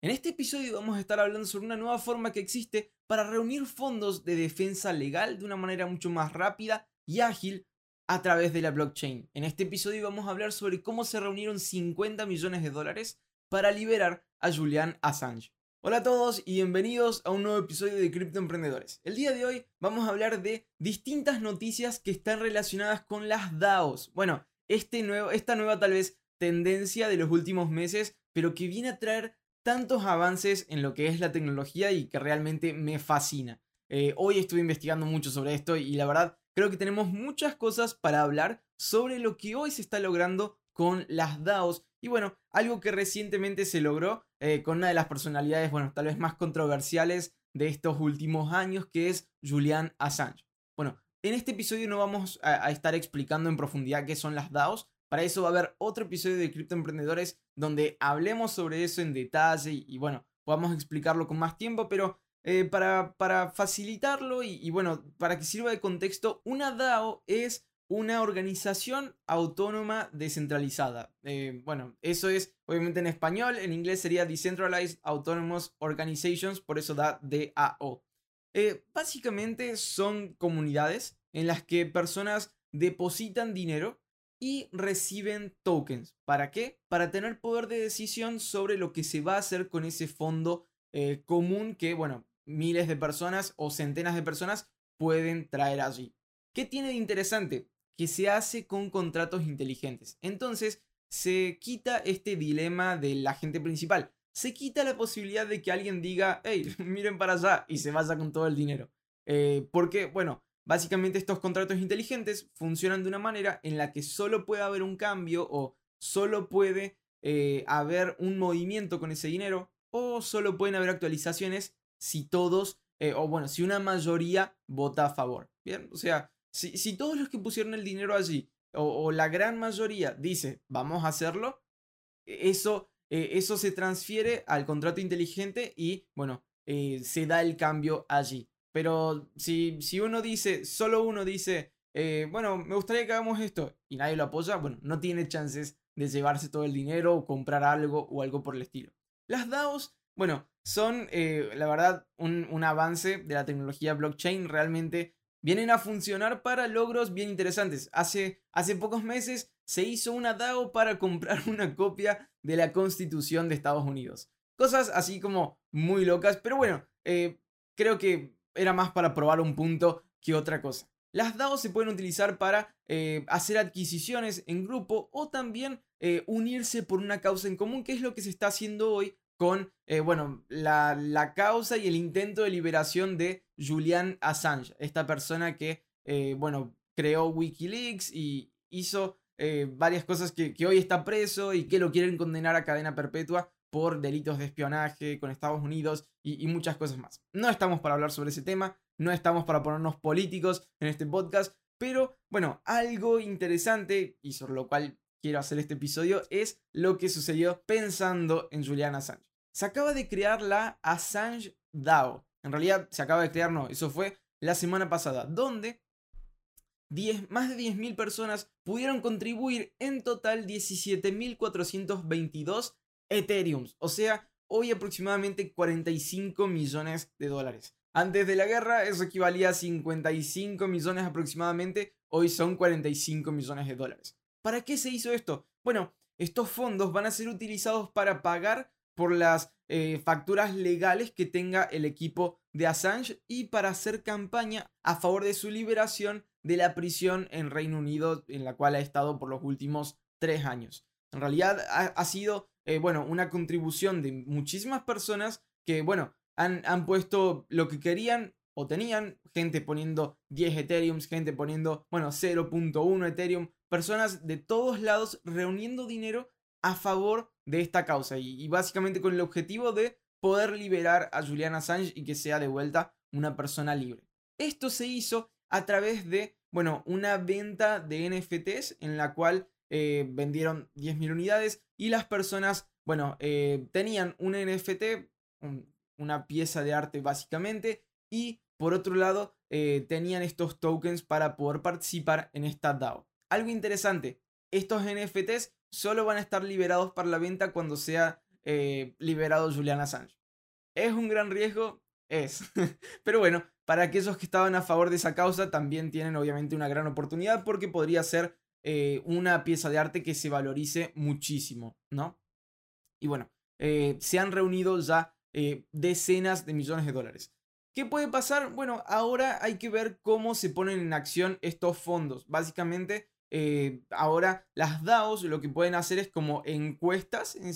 En este episodio vamos a estar hablando sobre una nueva forma que existe para reunir fondos de defensa legal de una manera mucho más rápida y ágil a través de la blockchain. En este episodio vamos a hablar sobre cómo se reunieron 50 millones de dólares para liberar a Julian Assange. Hola a todos y bienvenidos a un nuevo episodio de Cripto Emprendedores. El día de hoy vamos a hablar de distintas noticias que están relacionadas con las DAOs. Bueno, este nuevo, esta nueva tal vez tendencia de los últimos meses, pero que viene a traer tantos avances en lo que es la tecnología y que realmente me fascina. Eh, hoy estuve investigando mucho sobre esto y la verdad creo que tenemos muchas cosas para hablar sobre lo que hoy se está logrando con las DAOs. Y bueno, algo que recientemente se logró eh, con una de las personalidades, bueno, tal vez más controversiales de estos últimos años, que es Julian Assange. Bueno, en este episodio no vamos a estar explicando en profundidad qué son las DAOs, para eso va a haber otro episodio de Cripto Emprendedores donde hablemos sobre eso en detalle y, bueno, podamos explicarlo con más tiempo, pero eh, para, para, facilitarlo y, bueno, para que sirva de contexto, una DAO es una organización autónoma descentralizada. Eh, bueno, eso es obviamente en español, en inglés sería Decentralized Autonomous Organizations, por eso da DAO. Eh, básicamente son comunidades en las que personas depositan dinero y reciben tokens. ¿Para qué? Para tener poder de decisión sobre lo que se va a hacer con ese fondo eh, común que, bueno, miles de personas o centenas de personas pueden traer allí. ¿Qué tiene de interesante? Que se hace con contratos inteligentes. Entonces, se quita este dilema del agente principal. Se quita la posibilidad de que alguien diga, hey, miren para allá y se vaya con todo el dinero. Eh, porque, bueno, Básicamente estos contratos inteligentes funcionan de una manera en la que solo puede haber un cambio o solo puede eh, haber un movimiento con ese dinero o solo pueden haber actualizaciones si todos, eh, o bueno, si una mayoría vota a favor. Bien, o sea, si, todos los que pusieron el dinero allí o, la gran mayoría dice vamos a hacerlo, eso, eh, eso se transfiere al contrato inteligente y bueno, se da el cambio allí. Pero si, si uno dice, solo uno dice, eh, bueno, me gustaría que hagamos esto y nadie lo apoya, bueno, no tiene chances de llevarse todo el dinero o comprar algo o algo por el estilo. Las DAOs, bueno, son eh, la verdad un, un, avance de la tecnología blockchain, realmente vienen a funcionar para logros bien interesantes. Hace, hace pocos meses se hizo una DAO para comprar una copia de la constitución de Estados Unidos. Cosas así como muy locas, pero bueno, eh, creo que era más para probar un punto que otra cosa. Las DAO se pueden utilizar para eh, hacer adquisiciones en grupo o también eh, unirse por una causa en común, que es lo que se está haciendo hoy con, eh, bueno, la, causa y el intento de liberación de Julian Assange, esta persona que, bueno, creó Wikileaks y hizo varias cosas que, que hoy está preso y que lo quieren condenar a cadena perpetua por delitos de espionaje con Estados Unidos y, muchas cosas más. No estamos para hablar sobre ese tema, no estamos para ponernos políticos en este podcast, pero bueno, algo interesante y sobre lo cual quiero hacer este episodio es lo que sucedió pensando en Julian Assange. Se acaba de crear la Assange DAO. En realidad se acaba de crear, no, eso fue la semana pasada, donde 10, más de 10.000 personas pudieron contribuir en total 17.422 Ethereum, o sea, hoy aproximadamente 45 millones de dólares. Antes de la guerra eso equivalía a 55 millones aproximadamente, hoy son 45 millones de dólares. ¿Para qué se hizo esto? Bueno, estos fondos van a ser utilizados para pagar por las eh, facturas legales que tenga el equipo de Assange y para hacer campaña a favor de su liberación de la prisión en Reino Unido en la cual ha estado por los últimos tres años. En realidad ha sido eh, bueno, una contribución de muchísimas personas que, bueno, han, han puesto lo que querían o tenían, gente poniendo 10 Ethereum, gente poniendo, bueno, 0.1 Ethereum, personas de todos lados reuniendo dinero a favor de esta causa y, básicamente con el objetivo de poder liberar a Julian Assange y que sea de vuelta una persona libre. Esto se hizo a través de, bueno, una venta de NFTs en la cual eh, vendieron 10.000 unidades y las personas, bueno, eh, tenían un NFT, una pieza de arte básicamente, y por otro lado eh, tenían estos tokens para poder participar en esta DAO. Algo interesante, estos NFTs solo van a estar liberados para la venta cuando sea eh, liberado Julian Assange. ¿Es un gran riesgo? Es. Pero bueno, para aquellos que estaban a favor de esa causa también tienen obviamente una gran oportunidad porque podría ser eh, una pieza de arte que se valorice muchísimo, ¿no? Y bueno, eh, se han reunido ya decenas de millones de dólares. ¿Qué puede pasar? Bueno, ahora hay que ver cómo se ponen en acción estos fondos. Básicamente, eh, ahora las DAOs lo que pueden hacer es como encuestas, en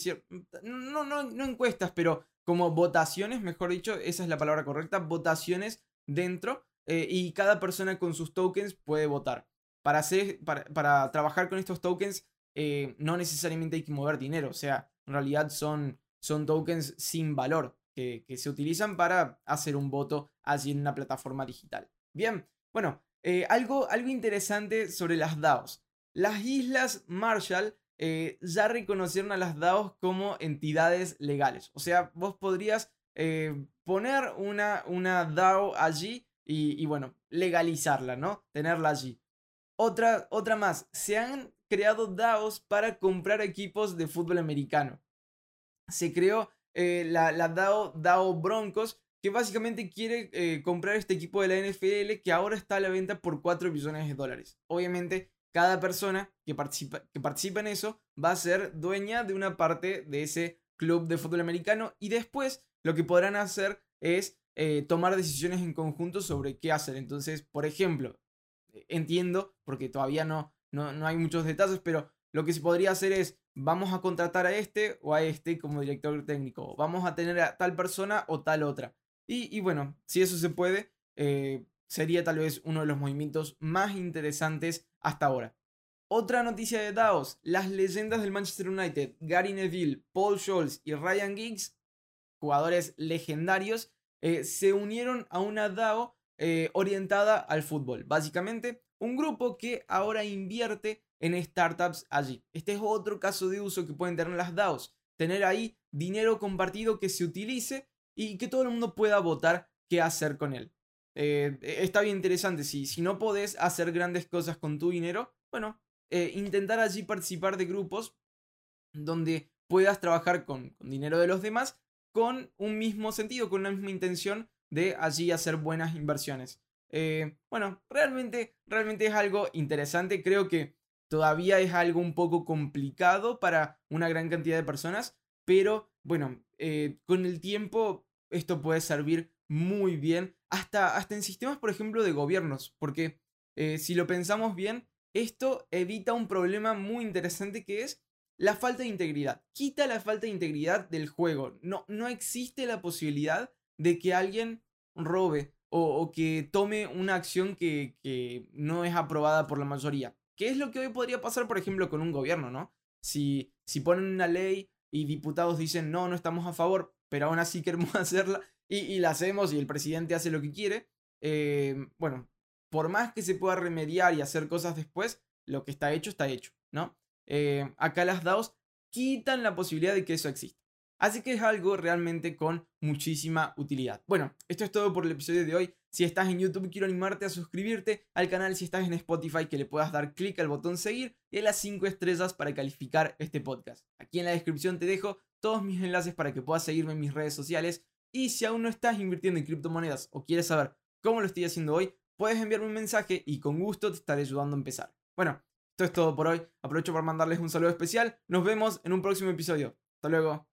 no, no, no encuestas, pero como votaciones, mejor dicho, esa es la palabra correcta, votaciones dentro eh, y cada persona con sus tokens puede votar. Para, hacer, para, trabajar con estos tokens eh, no necesariamente hay que mover dinero, o sea, en realidad son, son tokens sin valor que, se utilizan para hacer un voto allí en una plataforma digital. Bien, bueno, eh, algo, algo interesante sobre las DAOs. Las Islas Marshall eh, ya reconocieron a las DAOs como entidades legales. O sea, vos podrías poner una, una DAO allí y, bueno, legalizarla, ¿no? Tenerla allí. Otra, otra más, se han creado DAOs para comprar equipos de fútbol americano. Se creó eh, la, DAO, DAO, Broncos, que básicamente quiere eh, comprar este equipo de la NFL que ahora está a la venta por 4 billones de dólares. Obviamente, cada persona que participa, que participa en eso va a ser dueña de una parte de ese club de fútbol americano y después lo que podrán hacer es eh, tomar decisiones en conjunto sobre qué hacer. Entonces, por ejemplo, entiendo, porque todavía no, no, no hay muchos detalles, pero lo que se podría hacer es vamos a contratar a este o a este como director técnico, vamos a tener a tal persona o tal otra. Y, bueno, si eso se puede, eh, sería tal vez uno de los movimientos más interesantes hasta ahora. Otra noticia de DAOs, las leyendas del Manchester United, Gary Neville, Paul Scholes y Ryan Giggs, jugadores legendarios, eh, se unieron a una DAO eh, orientada al fútbol. Básicamente, un grupo que ahora invierte en startups allí. Este es otro caso de uso que pueden tener las DAOs. Tener ahí dinero compartido que se utilice y que todo el mundo pueda votar qué hacer con él. Eh, está bien interesante. Si, si no podés hacer grandes cosas con tu dinero, bueno, eh, intentar allí participar de grupos donde puedas trabajar con, dinero de los demás con un mismo sentido, con una misma intención de allí hacer buenas inversiones. Eh, bueno, realmente, realmente es algo interesante. Creo que Todavía es algo un poco complicado para una gran cantidad de personas, pero bueno, eh, con el tiempo esto puede servir muy bien, hasta, hasta en sistemas, por ejemplo, de gobiernos, porque eh, si lo pensamos bien, esto evita un problema muy interesante que es la falta de integridad. Quita la falta de integridad del juego. No, no existe la posibilidad de que alguien robe o, que tome una acción que, que no es aprobada por la mayoría. ¿Qué es lo que hoy podría pasar, por ejemplo, con un gobierno, no? Si, si ponen una ley y diputados dicen, no, no estamos a favor, pero aún así queremos hacerla y, la hacemos y el presidente hace lo que quiere, eh, bueno, por más que se pueda remediar y hacer cosas después, lo que está hecho está hecho, ¿no? Eh, acá las DAOs quitan la posibilidad de que eso exista. Así que es algo realmente con muchísima utilidad. Bueno, esto es todo por el episodio de hoy. Si estás en YouTube, quiero animarte a suscribirte al canal. Si estás en Spotify, que le puedas dar clic al botón seguir y a las 5 estrellas para calificar este podcast. Aquí en la descripción te dejo todos mis enlaces para que puedas seguirme en mis redes sociales. Y si aún no estás invirtiendo en criptomonedas o quieres saber cómo lo estoy haciendo hoy, puedes enviarme un mensaje y con gusto te estaré ayudando a empezar. Bueno, esto es todo por hoy. Aprovecho para mandarles un saludo especial. Nos vemos en un próximo episodio. Hasta luego.